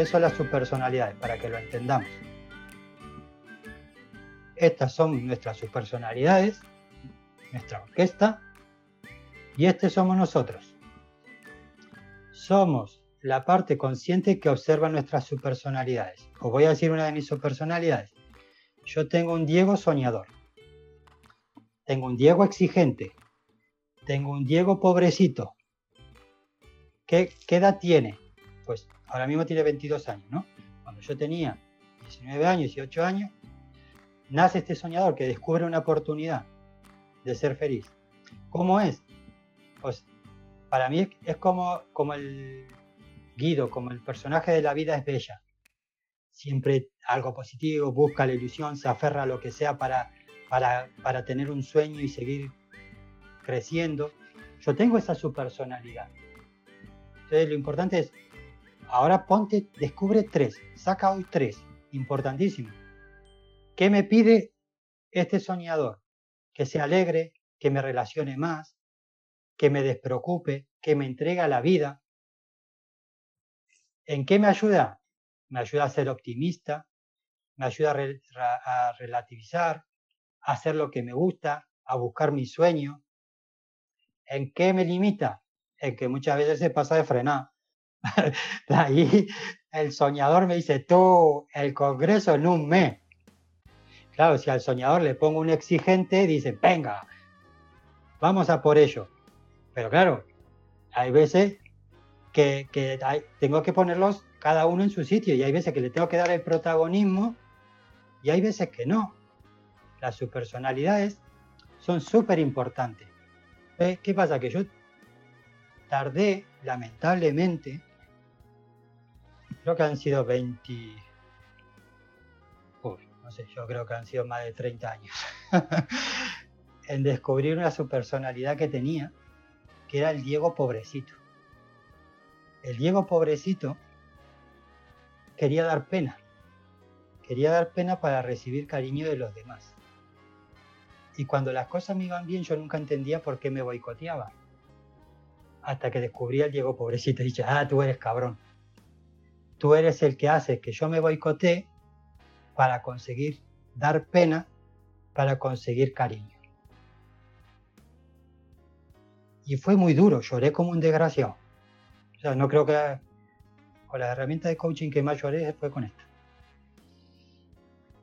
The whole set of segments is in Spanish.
¿Qué son las subpersonalidades? Para que lo entendamos. Estas son nuestras subpersonalidades, nuestra orquesta, y este somos nosotros. Somos la parte consciente que observa nuestras subpersonalidades. Os voy a decir una de mis subpersonalidades. Yo tengo un Diego soñador. Tengo un Diego exigente. Tengo un Diego pobrecito. ¿Qué, ¿Qué, edad tiene? Pues ahora mismo tiene 22 años, ¿no? Cuando yo tenía 19 años, y 8 años, nace este soñador que descubre una oportunidad de ser feliz. ¿Cómo es? Pues para mí es como, como el Guido, como el personaje de la vida es bella. Siempre algo positivo, busca la ilusión, se aferra a lo que sea para, para, para tener un sueño y seguir creciendo. Yo tengo esa su personalidad. Entonces lo importante es, ahora ponte, descubre tres, saca hoy tres, importantísimo. ¿Qué me pide este soñador? Que sea alegre, que me relacione más, que me despreocupe, que me entregue a la vida. ¿En qué me ayuda? Me ayuda a ser optimista, me ayuda a, relativizar, a hacer lo que me gusta, a buscar mi sueño. ¿En qué me limita? En que muchas veces se pasa de frenar. ahí el soñador me dice, tú, el Congreso en un mes. Claro, si al soñador le pongo un exigente, dice, venga, vamos a por ello. Pero claro, hay veces que, tengo que ponerlos cada uno en su sitio y hay veces que le tengo que dar el protagonismo y hay veces que no. Las subpersonalidades son súper importantes. ¿Qué pasa? Que yo tardé, lamentablemente, creo que han sido 20, no sé, yo creo que han sido más de 30 años, en descubrir una subpersonalidad que tenía, que era el Diego pobrecito. El Diego pobrecito quería dar pena, quería dar pena para recibir cariño de los demás. Y cuando las cosas me iban bien, yo nunca entendía por qué me boicoteaba. Hasta que descubrí al Diego pobrecito y dije, ah, tú eres cabrón. Tú eres el que hace que yo me boicotee para conseguir dar pena, para conseguir cariño. Y fue muy duro, lloré como un desgraciado. O sea, no creo que con la herramienta de coaching que más lloré fue con esta.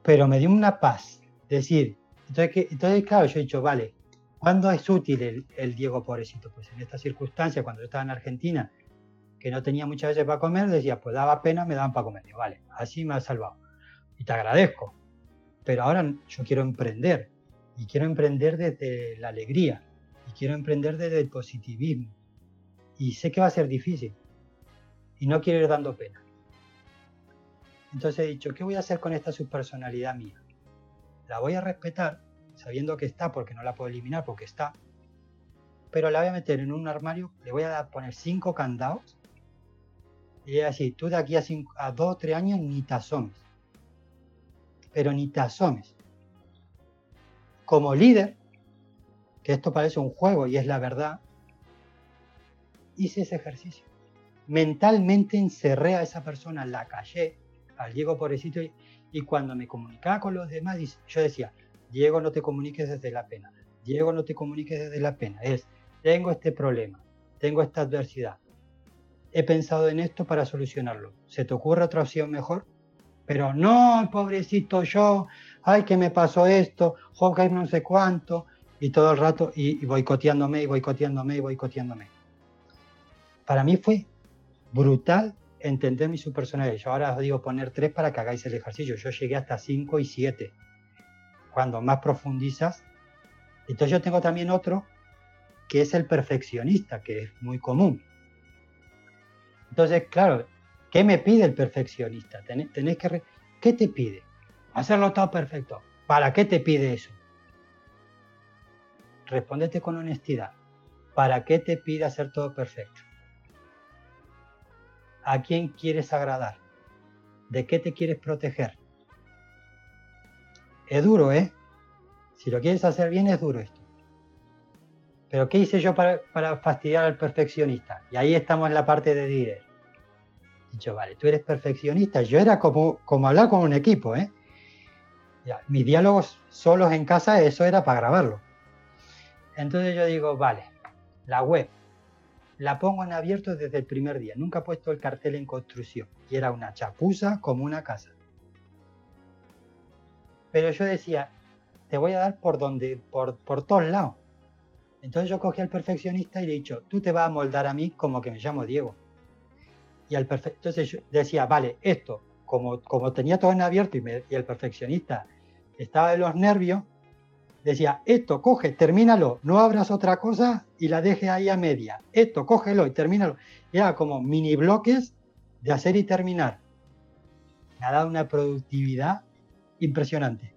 Pero me dio una paz. Decir, entonces, que, entonces claro, yo he dicho, vale, ¿cuándo es útil el, el Diego pobrecito? Pues en esta circunstancia, cuando yo estaba en Argentina, que no tenía muchas veces para comer, decía, pues daba pena, me daban para comer. vale, así me ha salvado. Y te agradezco. Pero ahora yo quiero emprender. Y quiero emprender desde la alegría. Y quiero emprender desde el positivismo. Y sé que va a ser difícil. Y no quiero ir dando pena. Entonces he dicho, ¿qué voy a hacer con esta subpersonalidad mía? La voy a respetar, sabiendo que está, porque no la puedo eliminar, porque está. Pero la voy a meter en un armario, le voy a poner cinco candados. Y es así, tú de aquí a, a dos o tres años ni te asomes pero ni te asomes. Como líder, que esto parece un juego y es la verdad, hice ese ejercicio. Mentalmente encerré a esa persona, la callé, al Diego pobrecito, y, y cuando me comunicaba con los demás, yo decía, Diego, no te comuniques desde la pena. Diego, no te comuniques desde la pena. Es, tengo este problema, tengo esta adversidad. He pensado en esto para solucionarlo. ¿Se te ocurre otra opción mejor? Pero no, pobrecito yo, ay, que me pasó esto, Hawkeye no sé cuánto, y todo el rato, y, boicoteándome, y boicoteándome, y boicoteándome. Para mí fue brutal entender mi subpersonalidad. Yo ahora os digo poner tres para que hagáis el ejercicio. Yo llegué hasta cinco y siete. Cuando más profundizas. Entonces yo tengo también otro que es el perfeccionista, que es muy común. Entonces, claro, ¿Qué me pide el perfeccionista? Que ¿Qué te pide? Hacerlo todo perfecto. ¿Para qué te pide eso? Respóndete con honestidad. ¿Para qué te pide hacer todo perfecto? ¿A quién quieres agradar? ¿De qué te quieres proteger? Es duro, ¿eh? Si lo quieres hacer bien, es duro esto. Pero ¿qué hice yo para, para fastidiar al perfeccionista? Y ahí estamos en la parte de líder dicho, vale, tú eres perfeccionista. Yo era como, hablar con un equipo, ¿eh? mis diálogos solos en casa, eso era para grabarlo. Entonces yo digo, vale, la web, la pongo en abierto desde el primer día. Nunca he puesto el cartel en construcción. Y era una chapuza como una casa. Pero yo decía, te voy a dar por donde, por, por todos lados. Entonces yo cogí al perfeccionista y le he dicho, tú te vas a moldar a mí como que me llamo Diego. Y al entonces yo decía, vale, esto, como, como tenía todo en abierto y, el perfeccionista estaba de los nervios, decía, esto, coge, termínalo, no abras otra cosa y la deje ahí a media. Esto, cógelo y termínalo. Era como mini bloques de hacer y terminar. Me ha dado una productividad impresionante.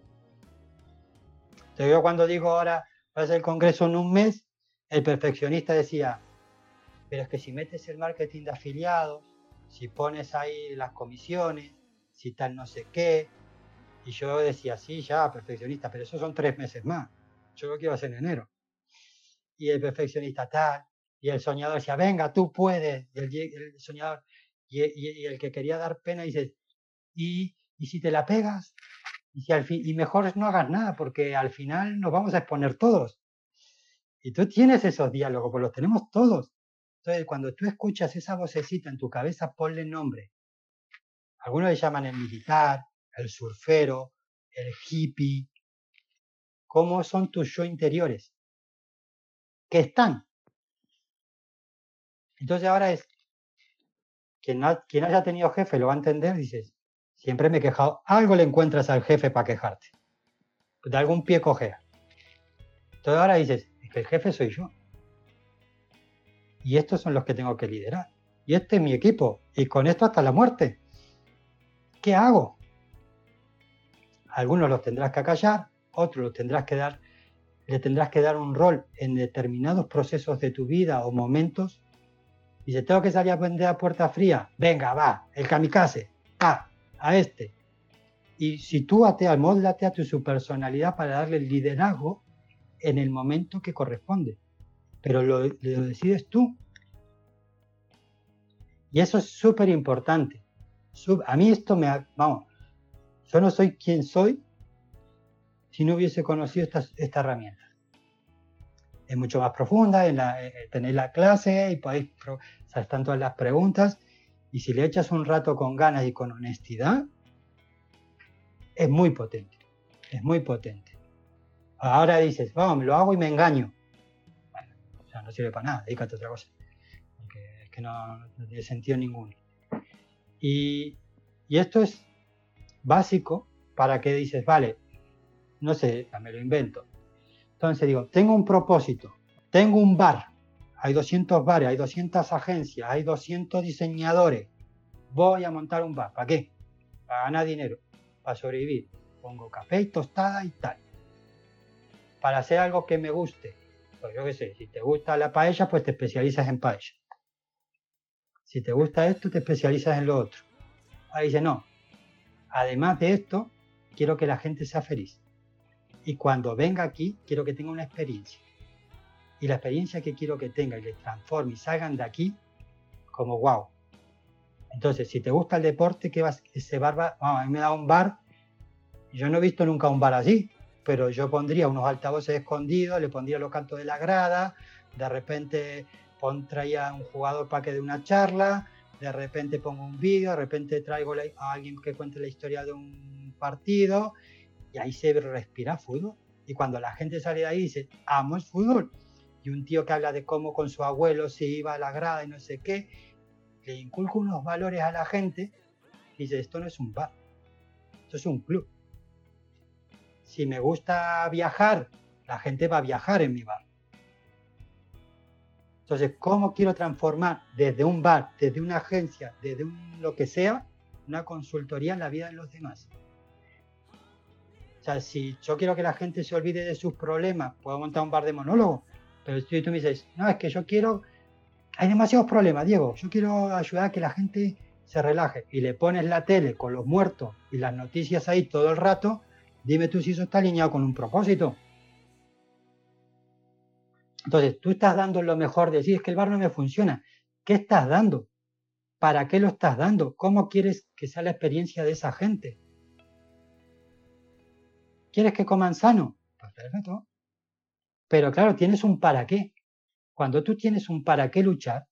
Entonces yo cuando digo ahora, va a ser el congreso en un mes, el perfeccionista decía, pero es que si metes el marketing de afiliados, si pones ahí las comisiones, si tal no sé qué, y yo decía, sí, ya, perfeccionista, pero eso son tres meses más. Yo lo quiero hacer en enero. Y el perfeccionista tal, y el soñador decía, venga, tú puedes. Y el, soñador, y, el que quería dar pena dice, ¿y, y si te la pegas? Y, si al fin, y mejor no hagas nada, porque al final nos vamos a exponer todos. Y tú tienes esos diálogos, pues los tenemos todos. Entonces, cuando tú escuchas esa vocecita en tu cabeza, ponle nombre. Algunos le llaman el militar, el surfero, el hippie. ¿Cómo son tus yo interiores? ¿Qué están? Entonces ahora es, quien, quien haya tenido jefe lo va a entender, dices, siempre me he quejado, algo le encuentras al jefe para quejarte. De algún pie cojea. Entonces ahora dices, es que el jefe soy yo. Y estos son los que tengo que liderar. Y este es mi equipo. Y con esto hasta la muerte. ¿Qué hago? Algunos los tendrás que acallar, otros los tendrás que dar, le tendrás que dar un rol en determinados procesos de tu vida o momentos. Y si tengo que salir a vender a puerta fría, venga, va, el kamikaze, va, a este. Y si tú ateas, moldate a tu su personalidad para darle el liderazgo en el momento que corresponde. Pero lo, lo decides tú. Y eso es súper importante. A mí esto me, vamos, yo no soy quien soy si no hubiese conocido esta, esta herramienta. Es mucho más profunda, en la, eh, tenéis la clase y podéis, están todas las preguntas, y si le echas un rato con ganas y con honestidad, es muy potente, es muy potente. Ahora dices, vamos, lo hago y me engaño. O sea, no sirve para nada, dedícate a otra cosa, porque es que no, no tiene sentido ninguno. Y, y esto es básico para que dices, vale, no sé, me lo invento. Entonces digo, tengo un propósito, tengo un bar, hay 200 bares, hay 200 agencias, hay 200 diseñadores. Voy a montar un bar, ¿para qué? Para ganar dinero, para sobrevivir. Pongo café y tostada y tal. Para hacer algo que me guste. Pues yo qué sé, si te gusta la paella, pues te especializas en paella. Si te gusta esto, te especializas en lo otro. Ahí dice, no, además de esto, quiero que la gente sea feliz. Y cuando venga aquí, quiero que tenga una experiencia. Y la experiencia que quiero que tenga y les transforme y salgan de aquí como wow. Entonces, si te gusta el deporte, ¿qué vas? Ese bar va, a mí me da un bar. Yo no he visto nunca un bar así, pero yo pondría unos altavoces escondidos, le pondría los cantos de la grada, de repente pondría un jugador para que dé una charla, de repente pongo un vídeo, de repente traigo a alguien que cuente la historia de un partido y ahí se respira fútbol. Y cuando la gente sale de ahí dice, amo el fútbol. Y un tío que habla de cómo con su abuelo se iba a la grada y no sé qué, le inculca unos valores a la gente y dice, esto no es un bar, esto es un club. Si me gusta viajar, la gente va a viajar en mi bar. Entonces, ¿cómo quiero transformar desde un bar, desde una agencia, desde lo que sea, una consultoría en la vida de los demás? O sea, si yo quiero que la gente se olvide de sus problemas, puedo montar un bar de monólogo. Pero tú me dices, no, es que yo quiero, hay demasiados problemas, Diego, yo quiero ayudar a que la gente se relaje y le pones la tele con los muertos y las noticias ahí todo el rato, dime tú si eso está alineado con un propósito. Entonces, tú estás dando lo mejor de sí, es que el bar no me funciona. ¿Qué estás dando? ¿Para qué lo estás dando? ¿Cómo quieres que sea la experiencia de esa gente? ¿Quieres que coman sano? Pues perfecto. Pero claro, tienes un para qué. Cuando tú tienes un para qué luchar,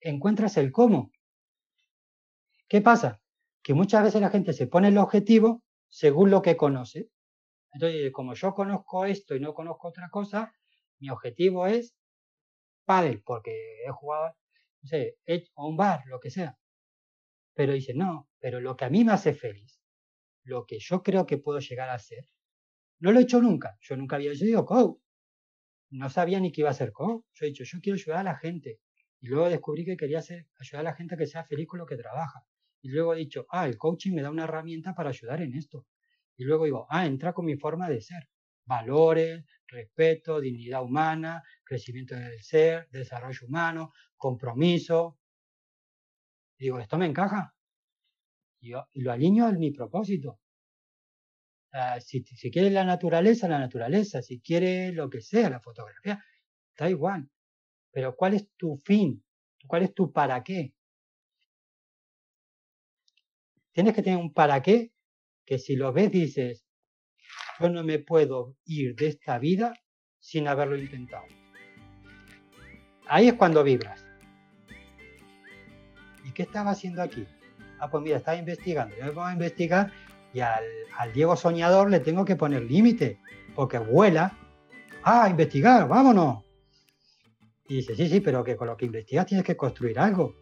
encuentras el cómo. ¿Qué pasa? Que muchas veces la gente se pone el objetivo según lo que conoce. Entonces, como yo conozco esto y no conozco otra cosa, mi objetivo es pádel, porque he jugado, no sé, o un bar, lo que sea. Pero dice, no, pero lo que a mí me hace feliz, lo que yo creo que puedo llegar a ser, no lo he hecho nunca. Yo nunca había sido coach. No sabía ni qué iba a ser coach. Yo he dicho, yo quiero ayudar a la gente. Y luego descubrí que quería hacer, ayudar a la gente a que sea feliz con lo que trabaja. Y luego he dicho, ah, el coaching me da una herramienta para ayudar en esto. Y luego digo, ah, entra con mi forma de ser. Valores, respeto, dignidad humana, crecimiento del ser, desarrollo humano, compromiso. Y digo, ¿esto me encaja? Y, lo alineo a mi propósito. Ah, si, si quieres la naturaleza, la naturaleza. Si quieres lo que sea, la fotografía, da igual. Pero ¿cuál es tu fin? ¿Cuál es tu para qué? Tienes que tener un para qué que si lo ves dices, yo no me puedo ir de esta vida sin haberlo intentado. Ahí es cuando vibras. ¿Y qué estaba haciendo aquí? Ah, pues mira, estaba investigando. Yo me pongo a investigar y al, al Diego soñador le tengo que poner límite, porque vuela. Ah, investigar, vámonos. Y dice, sí, sí, pero que con lo que investigas tienes que construir algo.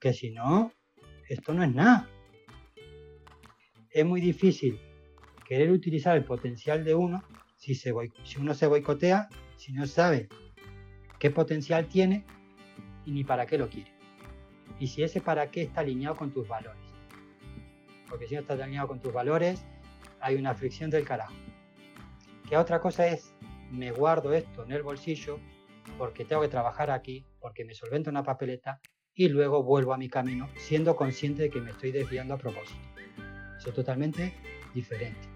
Que si no, esto no es nada es muy difícil querer utilizar el potencial de uno si, uno se boicotea, si no sabe qué potencial tiene y ni para qué lo quiere. Y si ese para qué está alineado con tus valores. Porque si no está alineado con tus valores, hay una fricción del carajo. Que otra cosa es, me guardo esto en el bolsillo porque tengo que trabajar aquí, porque me solvento una papeleta y luego vuelvo a mi camino siendo consciente de que me estoy desviando a propósito totalmente diferente.